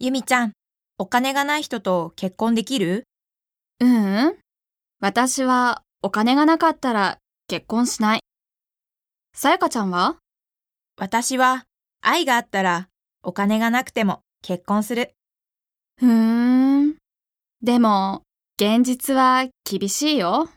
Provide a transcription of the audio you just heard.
ゆみちゃん、お金がない人と結婚できる？ううん。私はお金がなかったら結婚しない。さやかちゃんは？私は愛があったらお金がなくても結婚する。ふーん。でも、現実は厳しいよ。